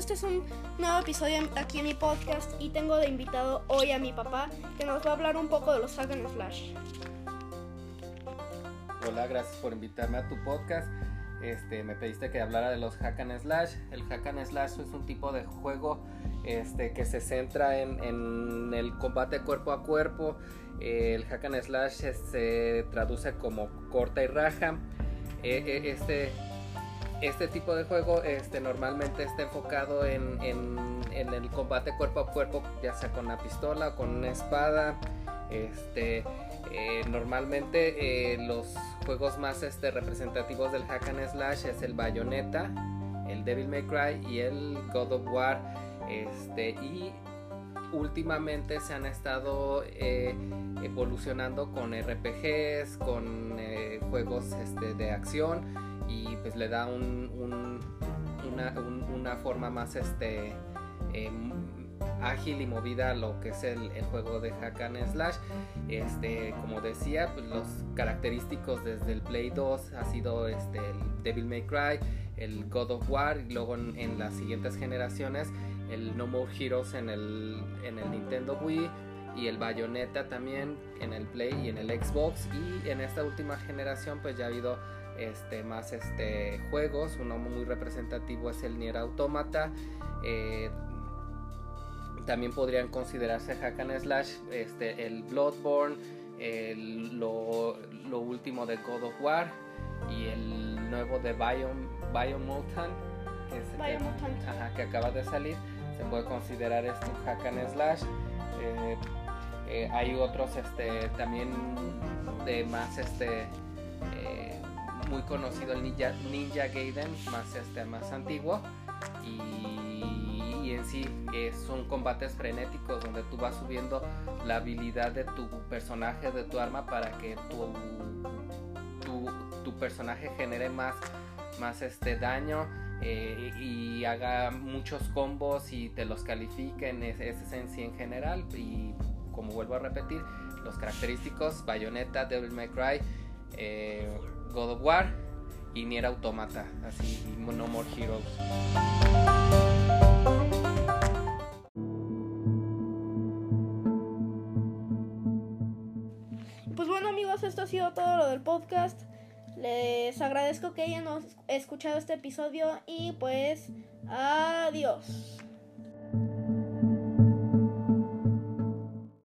este es un nuevo episodio aquí en mi podcast y tengo de invitado hoy a mi papá que nos va a hablar un poco de los hack and slash. Hola, gracias por invitarme a tu podcast. Este, me pediste que hablara de los hack and slash. El hack and slash es un tipo de juego este, que se centra en, el combate cuerpo a cuerpo. El hack and slash se traduce como corta y raja. E, e, este, este tipo de juego este, normalmente está enfocado en, el combate cuerpo a cuerpo, ya sea con una pistola o con una espada. Este, eh, normalmente eh, los juegos más este, representativos del hack and slash es el Bayonetta, el Devil May Cry y el God of War. Este, y últimamente se han estado eh, evolucionando con RPGs, con juegos este, de acción y pues le da un, una, forma más este, ágil y movida lo que es el, juego de hack and slash. Este como decía pues los característicos desde el play 2 ha sido este el devil may cry el god of war y luego en, las siguientes generaciones el no more heroes en el en el nintendo wii y el bayonetta también en el play y en el xbox. Y en esta última generación pues ya ha habido este, más este, juegos. Uno muy representativo es el Nier Automata. Eh, también podrían considerarse hack and slash este, el Bloodborne, lo, último de God of War y el nuevo de Biomutant, que, que acaba de salir. Se puede considerar esto hack and slash. Eh, eh, hay otros este, también de más este muy conocido el Ninja, Ninja Gaiden más este más antiguo. Y y en sí eh, son combates frenéticos donde tú vas subiendo la habilidad de tu personaje, de tu arma para que tu, tu, personaje genere más, más este daño eh, y haga muchos combos y te los califiquen, ese es en sí en general. Y como vuelvo a repetir, los característicos Bayonetta, Devil May Cry, eh, God of War y Nier Automata, así No More Heroes. esto ha sido todo lo del podcast. Les agradezco que hayan escuchado este episodio y pues adiós.